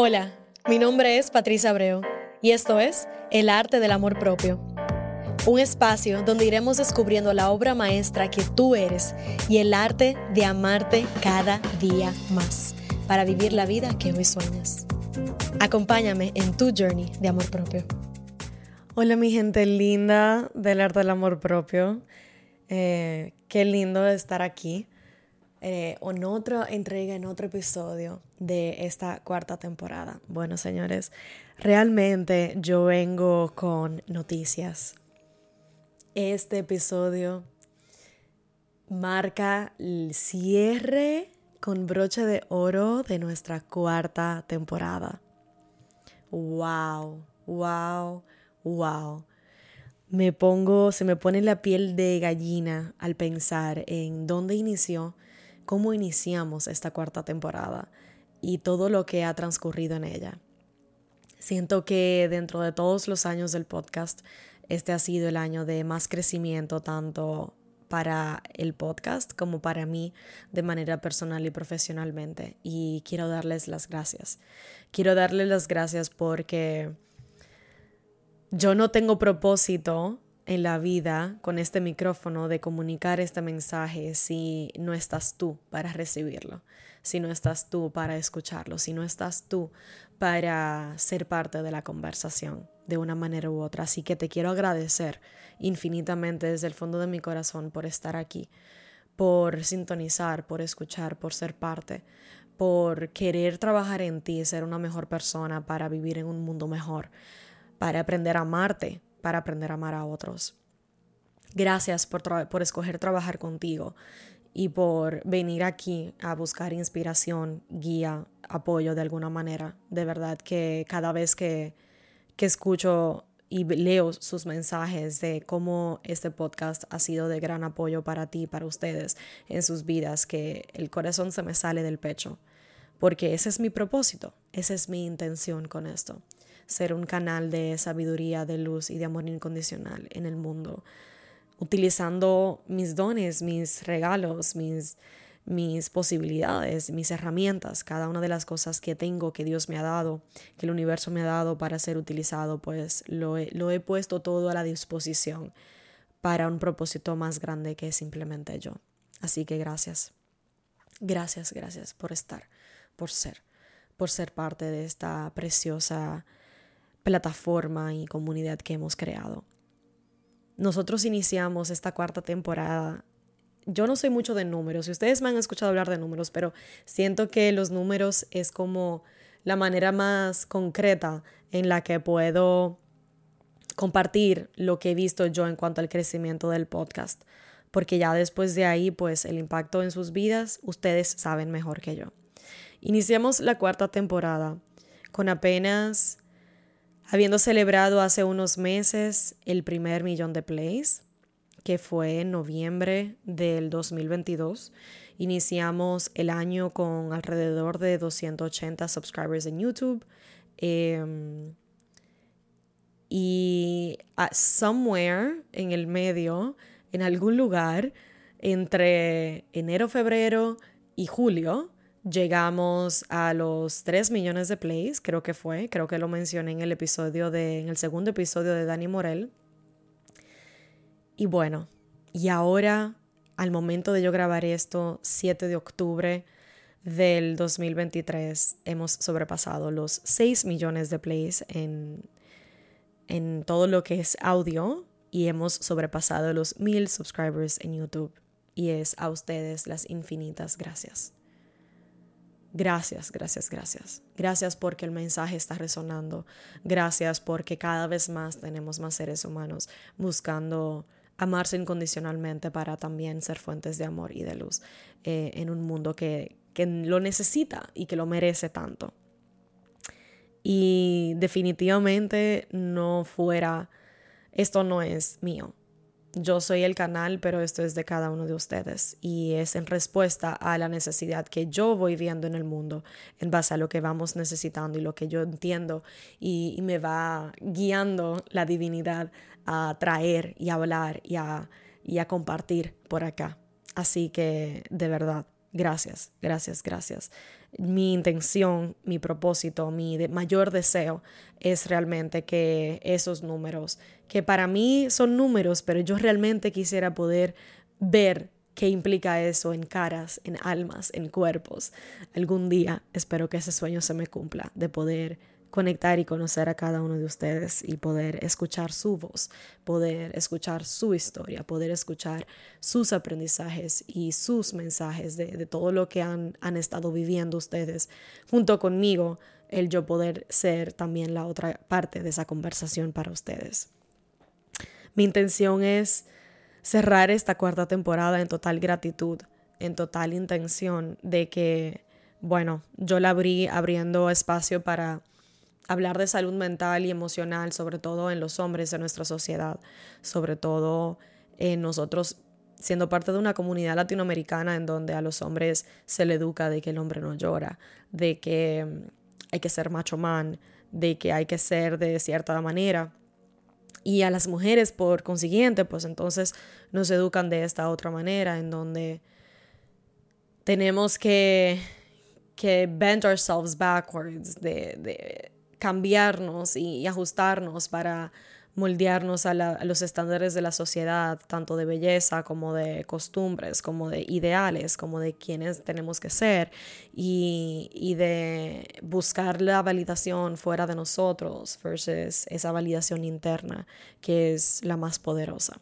Hola, mi nombre es Patricia Abreu y esto es El Arte del Amor Propio. Un espacio donde iremos descubriendo la obra maestra que tú eres y el arte de amarte cada día más para vivir la vida que hoy sueñas. Acompáñame en tu journey de amor propio. Hola mi gente linda del arte del amor propio. Eh, qué lindo estar aquí eh, en otra entrega, en otro episodio de esta cuarta temporada. Bueno, señores, realmente yo vengo con noticias. Este episodio marca el cierre con broche de oro de nuestra cuarta temporada. ¡Wow! ¡Wow! ¡Wow! Me pongo, se me pone la piel de gallina al pensar en dónde inició cómo iniciamos esta cuarta temporada y todo lo que ha transcurrido en ella. Siento que dentro de todos los años del podcast, este ha sido el año de más crecimiento tanto para el podcast como para mí de manera personal y profesionalmente. Y quiero darles las gracias. Quiero darles las gracias porque yo no tengo propósito en la vida con este micrófono de comunicar este mensaje si no estás tú para recibirlo, si no estás tú para escucharlo, si no estás tú para ser parte de la conversación de una manera u otra. Así que te quiero agradecer infinitamente desde el fondo de mi corazón por estar aquí, por sintonizar, por escuchar, por ser parte, por querer trabajar en ti, ser una mejor persona para vivir en un mundo mejor, para aprender a amarte, para aprender a amar a otros. Gracias por, por escoger trabajar contigo y por venir aquí a buscar inspiración, guía, apoyo de alguna manera. De verdad que cada vez que, que escucho y leo sus mensajes de cómo este podcast ha sido de gran apoyo para ti, para ustedes en sus vidas, que el corazón se me sale del pecho, porque ese es mi propósito, esa es mi intención con esto ser un canal de sabiduría, de luz y de amor incondicional en el mundo, utilizando mis dones, mis regalos, mis, mis posibilidades, mis herramientas, cada una de las cosas que tengo, que Dios me ha dado, que el universo me ha dado para ser utilizado, pues lo lo he puesto todo a la disposición para un propósito más grande que simplemente yo. Así que gracias. Gracias, gracias por estar, por ser, por ser parte de esta preciosa plataforma y comunidad que hemos creado. Nosotros iniciamos esta cuarta temporada. Yo no soy mucho de números, y ustedes me han escuchado hablar de números, pero siento que los números es como la manera más concreta en la que puedo compartir lo que he visto yo en cuanto al crecimiento del podcast, porque ya después de ahí, pues el impacto en sus vidas, ustedes saben mejor que yo. Iniciamos la cuarta temporada con apenas Habiendo celebrado hace unos meses el primer millón de plays, que fue en noviembre del 2022, iniciamos el año con alrededor de 280 subscribers en YouTube. Em, y somewhere en el medio, en algún lugar, entre enero, febrero y julio, llegamos a los 3 millones de plays, creo que fue, creo que lo mencioné en el episodio de, en el segundo episodio de Dani Morel. Y bueno, y ahora, al momento de yo grabar esto, 7 de octubre del 2023, hemos sobrepasado los 6 millones de plays en, en todo lo que es audio y hemos sobrepasado los 1000 subscribers en YouTube. Y es a ustedes las infinitas gracias. Gracias, gracias, gracias. Gracias porque el mensaje está resonando. Gracias porque cada vez más tenemos más seres humanos buscando amarse incondicionalmente para también ser fuentes de amor y de luz eh, en un mundo que, que lo necesita y que lo merece tanto. Y definitivamente no fuera, esto no es mío, yo soy el canal, pero esto es de cada uno de ustedes y es en respuesta a la necesidad que yo voy viendo en el mundo en base a lo que vamos necesitando y lo que yo entiendo y, me va guiando la divinidad a traer y a hablar y a, y a compartir por acá. Así que de verdad, gracias, gracias, gracias. Mi intención, mi propósito, mi mayor deseo es realmente que esos números, que para mí son números, pero yo realmente quisiera poder ver qué implica eso en caras, en almas, en cuerpos. Algún día espero que ese sueño se me cumpla, de poder conectar y conocer a cada uno de ustedes y poder escuchar su voz, poder escuchar su historia, poder escuchar sus aprendizajes y sus mensajes de, todo lo que han, han estado viviendo ustedes junto conmigo, el yo poder ser también la otra parte de esa conversación para ustedes. Mi intención es cerrar esta cuarta temporada en total gratitud, en total intención de que, bueno, yo la abrí abriendo espacio para hablar de salud mental y emocional, sobre todo en los hombres de nuestra sociedad, sobre todo en nosotros siendo parte de una comunidad latinoamericana en donde a los hombres se le educa de que el hombre no llora, de que mm, hay que ser macho man, de que hay que ser de cierta manera. Y a las mujeres, por consiguiente, pues entonces nos educan de esta otra manera, en donde tenemos que, que bend ourselves backwards, de cambiarnos y, ajustarnos para moldearnos a, los estándares de la sociedad, tanto de belleza como de costumbres, como de ideales, como de quienes tenemos que ser y, de buscar la validación fuera de nosotros versus esa validación interna que es la más poderosa.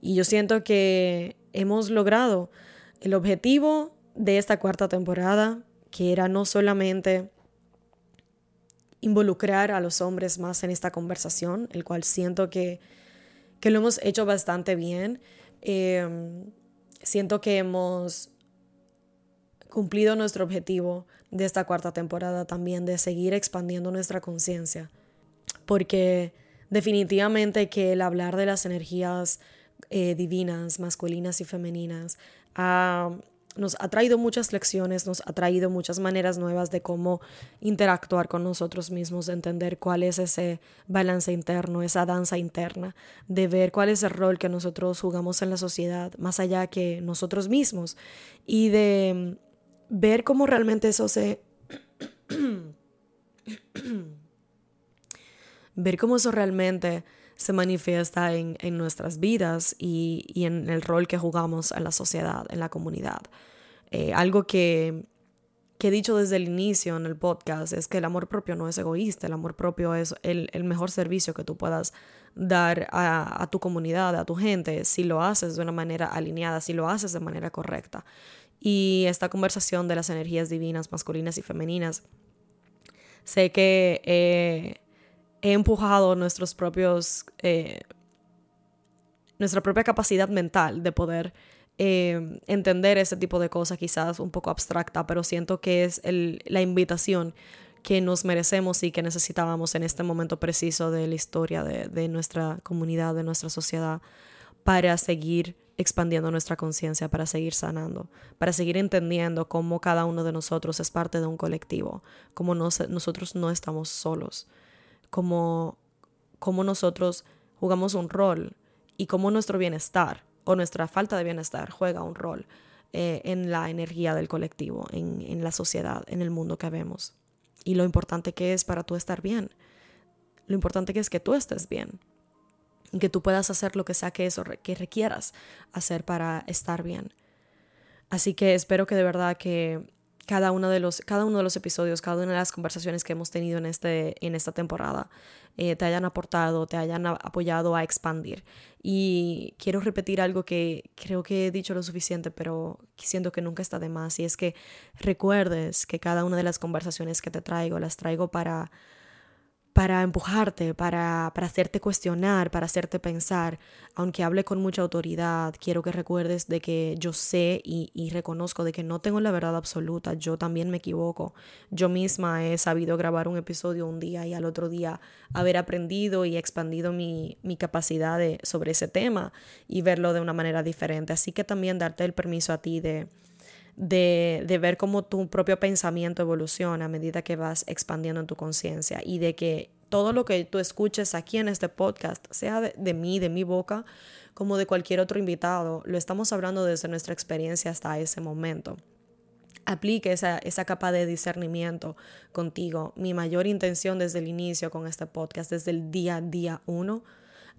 Y yo siento que hemos logrado el objetivo de esta cuarta temporada, que era no solamente involucrar a los hombres más en esta conversación, el cual siento que, que lo hemos hecho bastante bien. Em, siento que hemos cumplido nuestro objetivo de esta cuarta temporada también, de seguir expandiendo nuestra conciencia, porque definitivamente que el hablar de las energías eh, divinas, masculinas y femeninas, ha nos ha traído muchas lecciones, nos ha traído muchas maneras nuevas de cómo interactuar con nosotros mismos, de entender cuál es ese balance interno, esa danza interna, de ver cuál es el rol que nosotros jugamos en la sociedad, más allá que nosotros mismos, y de ver cómo realmente eso se... ver cómo eso realmente se manifiesta en, nuestras vidas y, y, en el rol que jugamos en la sociedad, en la comunidad. Eh, algo que, he dicho desde el inicio en el podcast es que el amor propio no es egoísta, el amor propio es el, mejor servicio que tú puedas dar a, a, tu comunidad, a tu gente, si lo haces de una manera alineada, si lo haces de manera correcta. Y esta conversación de las energías divinas, masculinas y femeninas, sé que he empujado nuestros propios, eh, nuestra propia capacidad mental de poder eh, entender ese tipo de cosas, quizás un poco abstracta, pero siento que es la invitación que nos merecemos y que necesitábamos en este momento preciso de la historia de, nuestra comunidad, de nuestra sociedad, para seguir expandiendo nuestra conciencia, para seguir sanando, para seguir entendiendo cómo cada uno de nosotros es parte de un colectivo, cómo nosotros no estamos solos, cómo nosotros jugamos un rol y cómo nuestro bienestar o nuestra falta de bienestar juega un rol eh, en la energía del colectivo, en, en, la sociedad, en el mundo que vemos. Y lo importante que es para tú estar bien. Lo importante que es que tú estés bien. Y que tú puedas hacer lo que sea que eso que requieras hacer para estar bien. Así que espero que de verdad que cada uno de los, cada uno de los episodios, cada una de las conversaciones que hemos tenido en, este, en esta temporada eh, te hayan aportado, te hayan apoyado a expandir. Y quiero repetir algo que creo que he dicho lo suficiente, pero siento que nunca está de más, y es que recuerdes que cada una de las conversaciones que te traigo las traigo para para empujarte, para, para, hacerte cuestionar, para hacerte pensar. Aunque hable con mucha autoridad, quiero que recuerdes de que yo sé y, y, reconozco de que no tengo la verdad absoluta, yo también me equivoco. Yo misma he sabido grabar un episodio un día y al otro día haber aprendido y expandido mi, mi capacidad sobre ese tema y verlo de una manera diferente. Así que también darte el permiso a ti de de, ver cómo tu propio pensamiento evoluciona a medida que vas expandiendo en tu conciencia y de que todo lo que tú escuches aquí en este podcast, sea de, mí, de mi boca, como de cualquier otro invitado, lo estamos hablando desde nuestra experiencia hasta ese momento. aplique esa, esa capa de discernimiento contigo. Mi mayor intención desde el inicio con este podcast, desde el día día uno,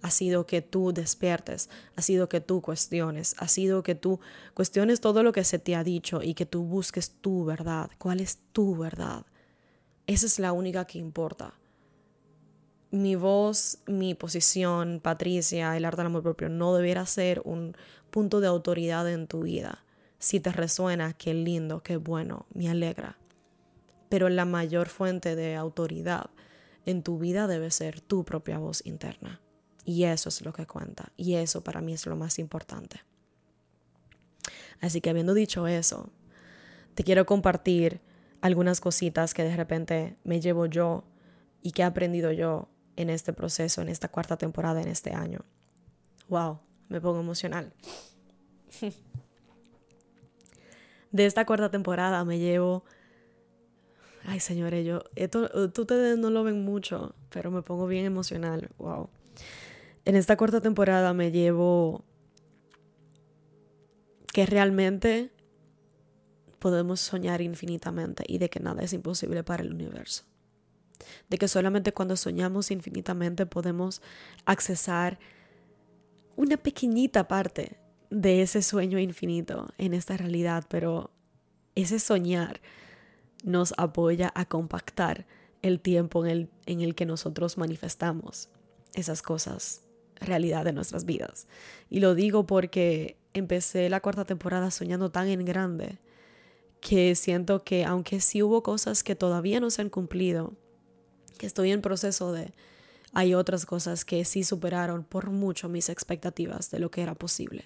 ha sido que tú despiertes, ha sido que tú cuestiones, ha sido que tú cuestiones todo lo que se te ha dicho y que tú busques tu verdad. ¿Cuál es tu verdad? Esa es la única que importa. Mi voz, mi posición, Patricia, el arte del amor propio, no debiera ser un punto de autoridad en tu vida. Si te resuena, qué lindo, qué bueno, me alegra. Pero la mayor fuente de autoridad en tu vida debe ser tu propia voz interna. Y eso es lo que cuenta. Y eso para mí es lo más importante. Así que habiendo dicho eso, te quiero compartir algunas cositas que de repente me llevo yo y que he aprendido yo en este proceso, en esta cuarta temporada, en este año. Wow, me pongo emocional. De esta cuarta temporada me llevo... Ay, señores, yo... Esto, ustedes no lo ven mucho, pero me pongo bien emocional. Wow. En esta cuarta temporada me llevo que realmente podemos soñar infinitamente y de que nada es imposible para el universo. De que solamente cuando soñamos infinitamente podemos accesar una pequeñita parte de ese sueño infinito en esta realidad, pero ese soñar nos apoya a compactar el tiempo en el, en el que nosotros manifestamos esas cosas realidad de nuestras vidas. Y lo digo porque empecé la cuarta temporada soñando tan en grande que siento que aunque sí hubo cosas que todavía no se han cumplido, que estoy en proceso de, hay otras cosas que sí superaron por mucho mis expectativas de lo que era posible.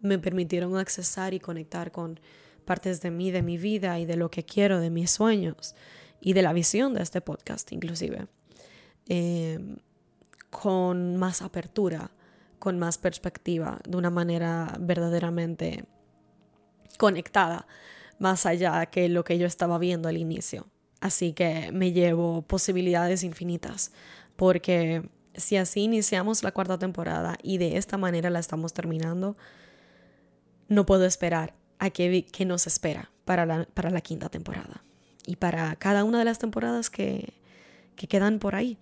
Me permitieron accesar y conectar con partes de mí, de mi vida y de lo que quiero, de mis sueños y de la visión de este podcast inclusive. Eh, con más apertura, con más perspectiva, de una manera verdaderamente conectada, más allá que lo que yo estaba viendo al inicio. Así que me llevo posibilidades infinitas, porque si así iniciamos la cuarta temporada y de esta manera la estamos terminando, no puedo esperar a qué, nos espera para la, para la quinta temporada y para cada una de las temporadas que, que quedan por ahí.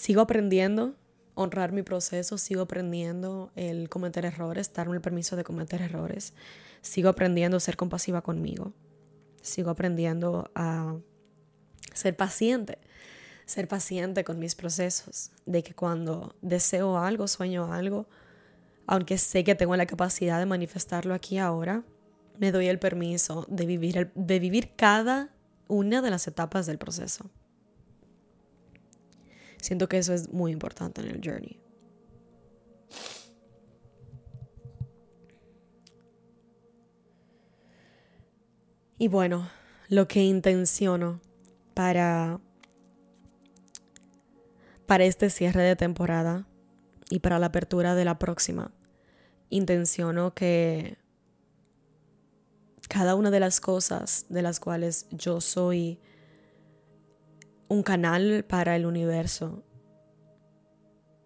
Sigo aprendiendo, honrar mi proceso, sigo aprendiendo el cometer errores, darme el permiso de cometer errores, sigo aprendiendo a ser compasiva conmigo, sigo aprendiendo a ser paciente, ser paciente con mis procesos, de que cuando deseo algo, sueño algo, aunque sé que tengo la capacidad de manifestarlo aquí ahora, me doy el permiso de vivir, de vivir cada una de las etapas del proceso. Siento que eso es muy importante en el journey. Y bueno, lo que intenciono para, para este cierre de temporada y para la apertura de la próxima, intenciono que cada una de las cosas de las cuales yo soy un canal para el universo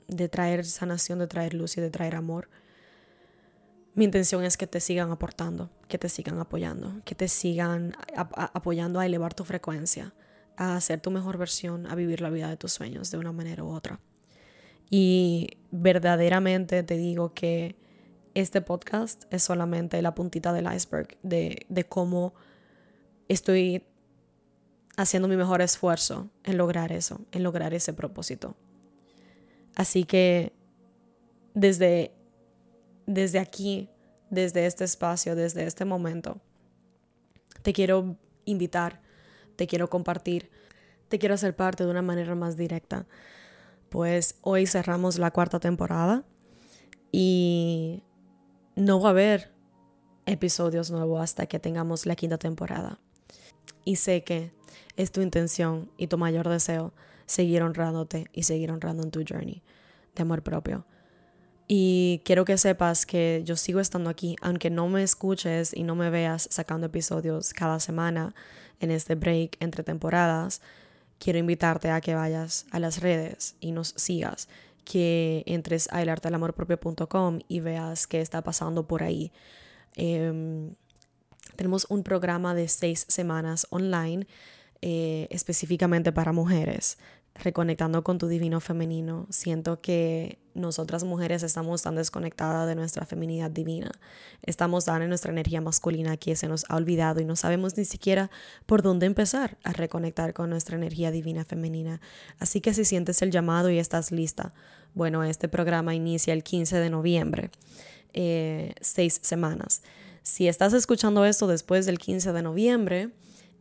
de traer sanación, de traer luz y de traer amor. Mi intención es que te sigan aportando, que te sigan apoyando, que te sigan apoyando a elevar tu frecuencia, a ser tu mejor versión, a vivir la vida de tus sueños de una manera u otra. Y verdaderamente te digo que este podcast es solamente la puntita del iceberg de, de cómo estoy haciendo mi mejor esfuerzo en lograr eso, en lograr ese propósito. Así que desde, desde aquí, desde este espacio, desde este momento, te quiero invitar, te quiero compartir, te quiero hacer parte de una manera más directa. Pues hoy cerramos la cuarta temporada y no va a haber episodios nuevos hasta que tengamos la quinta temporada. Y sé que es tu intención y tu mayor deseo seguir honrándote y seguir honrando en tu journey de amor propio. Y quiero que sepas que yo sigo estando aquí, aunque no me escuches y no me veas sacando episodios cada semana en este break entre temporadas. Quiero invitarte a que vayas a las redes y nos sigas, que entres a elartelamorpropio.com y veas qué está pasando por ahí. Em, tenemos un programa de seis semanas online eh, específicamente para mujeres reconectando con tu divino femenino. Siento que nosotras mujeres estamos tan desconectadas de nuestra feminidad divina. Estamos tan en nuestra energía masculina que se nos ha olvidado y no sabemos ni siquiera por dónde empezar a reconectar con nuestra energía divina femenina. Así que si sientes el llamado y estás lista, bueno, este programa inicia el 15 de noviembre, eh, seis semanas. Si estás escuchando esto después del 15 de noviembre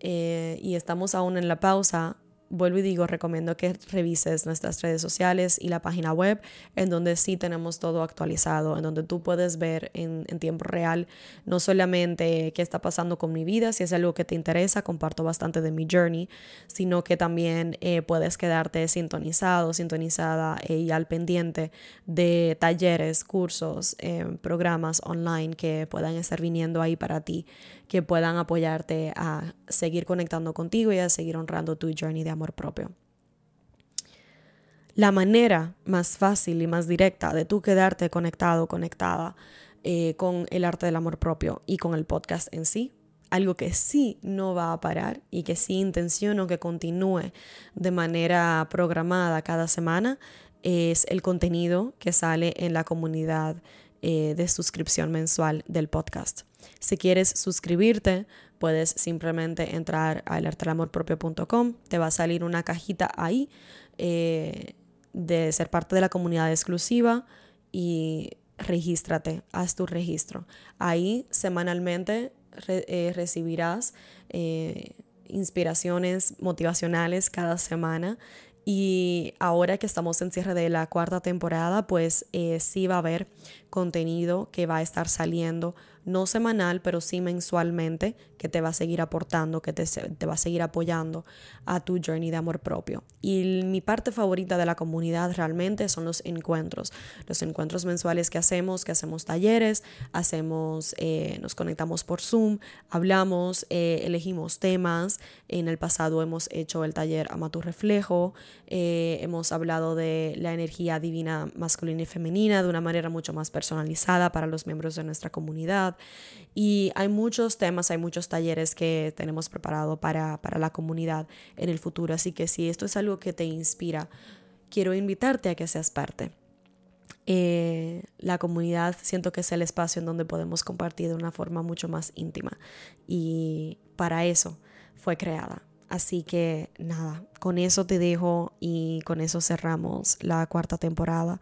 eh, y estamos aún en la pausa, vuelvo y digo, recomiendo que revises nuestras redes sociales y la página web, en donde sí tenemos todo actualizado, en donde tú puedes ver en, tiempo real no solamente qué está pasando con mi vida, si es algo que te interesa, comparto bastante de mi journey, sino que también eh, puedes quedarte sintonizado, sintonizada eh, y al pendiente de talleres, cursos, programas online que puedan estar viniendo ahí para ti que puedan apoyarte a seguir conectando contigo y a seguir honrando tu journey de amor propio. La manera más fácil y más directa de tú quedarte conectado, conectada eh, con el arte del amor propio y con el podcast en sí, algo que sí no va a parar y que sí intenciono que continúe de manera programada cada semana, es el contenido que sale en la comunidad eh, de suscripción mensual del podcast. Si quieres suscribirte, puedes simplemente entrar a alertalamorpropio.com. Te va a salir una cajita ahí eh, de ser parte de la comunidad exclusiva y regístrate, haz tu registro. Ahí semanalmente eh, recibirás inspiraciones motivacionales cada semana y ahora que estamos en cierre de la cuarta temporada, pues eh, sí va a haber contenido que va a estar saliendo no semanal, pero sí mensualmente, que te va a seguir aportando, que te, va a seguir apoyando a tu journey de amor propio. Y mi parte favorita de la comunidad realmente son los encuentros, los encuentros mensuales que hacemos, que hacemos talleres, hacemos, eh, nos conectamos por Zoom, hablamos, eh, elegimos temas. En el pasado hemos hecho el taller Ama tu reflejo, eh, hemos hablado de la energía divina masculina y femenina de una manera mucho más personalizada para los miembros de nuestra comunidad. Y hay muchos temas, hay muchos talleres que tenemos preparado para, la comunidad en el futuro. Así que si esto es algo que te inspira, quiero invitarte a que seas parte. Eh, la comunidad siento que es el espacio en donde podemos compartir de una forma mucho más íntima y para eso fue creada. Así que nada, con eso te dejo y con eso cerramos la cuarta temporada.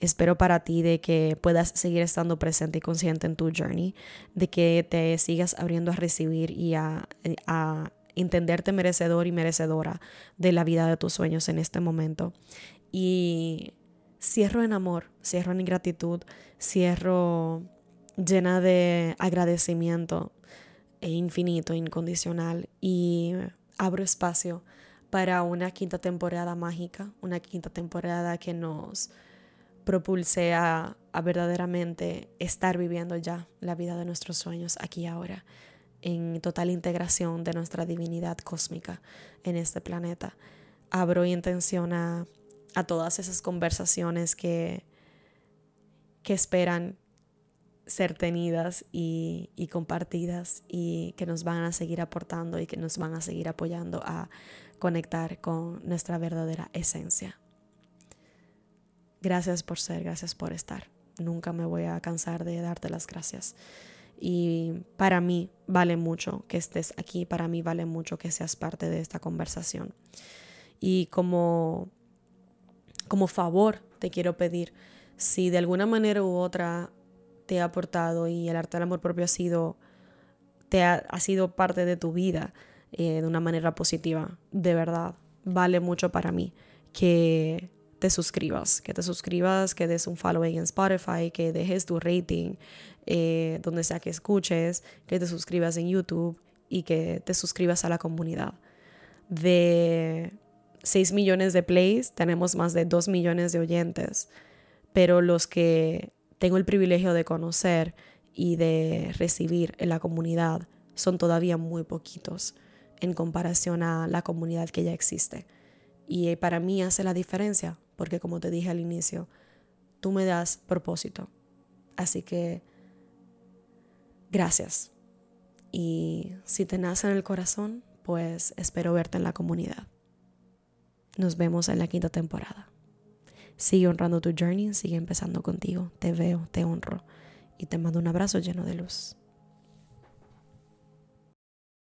Espero para ti de que puedas seguir estando presente y consciente en tu journey, de que te sigas abriendo a recibir y a, a entenderte merecedor y merecedora de la vida de tus sueños en este momento. Y cierro en amor, cierro en gratitud, cierro llena de agradecimiento e infinito, incondicional y abro espacio para una quinta temporada mágica, una quinta temporada que nos propulse a, verdaderamente estar viviendo ya la vida de nuestros sueños aquí ahora, en total integración de nuestra divinidad cósmica en este planeta. Abro intención a, a todas esas conversaciones que, que esperan ser tenidas y, compartidas y que nos van a seguir aportando y que nos van a seguir apoyando a conectar con nuestra verdadera esencia. Gracias por ser, gracias por estar. Nunca me voy a cansar de darte las gracias. Y para mí vale mucho que estés aquí, para mí vale mucho que seas parte de esta conversación. Y como, como favor te quiero pedir, si de alguna manera u otra te ha aportado y el arte del amor propio ha sido, te ha, sido parte de tu vida eh, de una manera positiva, de verdad, vale mucho para mí que te suscribas, que te suscribas, que des un following en Spotify, que dejes tu rating eh, donde sea que escuches, que te suscribas en YouTube y que te suscribas a la comunidad. De 6 millones de plays tenemos más de 2 millones de oyentes, pero los que tengo el privilegio de conocer y de recibir en la comunidad son todavía muy poquitos en comparación a la comunidad que ya existe. Y para mí hace la diferencia porque como te dije al inicio, tú me das propósito. Así que gracias. Y si te nace en el corazón, pues espero verte en la comunidad. Nos vemos en la quinta temporada. Sigue honrando tu journey, sigue empezando contigo. Te veo, te honro y te mando un abrazo lleno de luz.